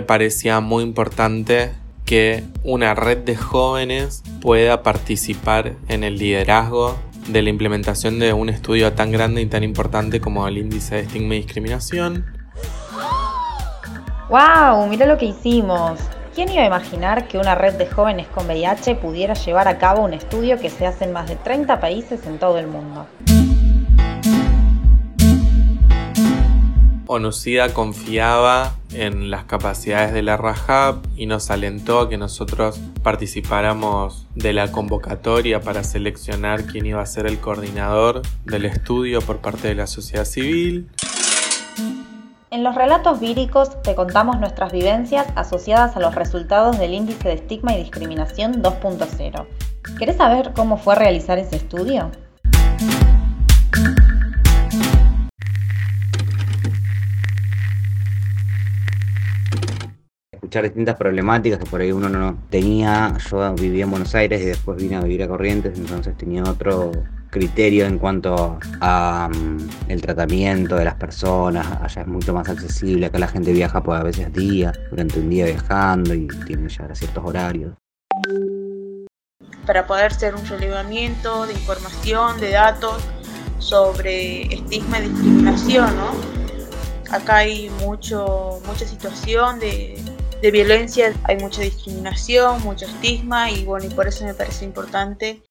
me parecía muy importante que una red de jóvenes pueda participar en el liderazgo de la implementación de un estudio tan grande y tan importante como el índice de estigma y discriminación. ¡Wow! Mira lo que hicimos. ¿Quién iba a imaginar que una red de jóvenes con VIH pudiera llevar a cabo un estudio que se hace en más de 30 países en todo el mundo? Onucida confiaba en las capacidades de la Rahab y nos alentó a que nosotros participáramos de la convocatoria para seleccionar quién iba a ser el coordinador del estudio por parte de la sociedad civil. En los relatos víricos te contamos nuestras vivencias asociadas a los resultados del índice de estigma y discriminación 2.0. ¿Querés saber cómo fue realizar ese estudio? Distintas problemáticas que por ahí uno no tenía. Yo vivía en Buenos Aires y después vine a vivir a Corrientes, entonces tenía otro criterio en cuanto a mm, el tratamiento de las personas. Allá es mucho más accesible, acá la gente viaja pues a veces días, durante un día viajando y tiene ya ciertos horarios. Para poder hacer un relevamiento de información, de datos sobre estigma y discriminación, ¿no? Acá hay mucho, mucha situación de de violencia, hay mucha discriminación, mucho estigma y bueno, y por eso me parece importante.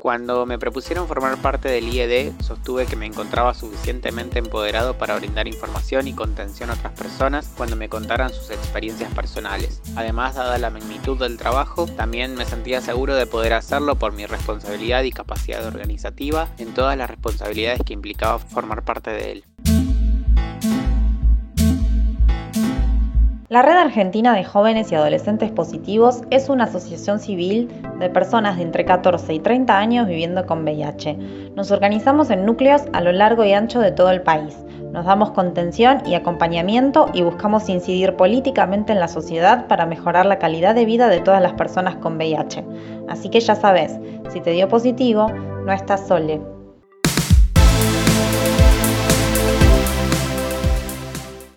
Cuando me propusieron formar parte del IED, sostuve que me encontraba suficientemente empoderado para brindar información y contención a otras personas cuando me contaran sus experiencias personales. Además, dada la magnitud del trabajo, también me sentía seguro de poder hacerlo por mi responsabilidad y capacidad organizativa en todas las responsabilidades que implicaba formar parte de él. La Red Argentina de Jóvenes y Adolescentes Positivos es una asociación civil de personas de entre 14 y 30 años viviendo con VIH. Nos organizamos en núcleos a lo largo y ancho de todo el país. Nos damos contención y acompañamiento y buscamos incidir políticamente en la sociedad para mejorar la calidad de vida de todas las personas con VIH. Así que ya sabes, si te dio positivo, no estás sole.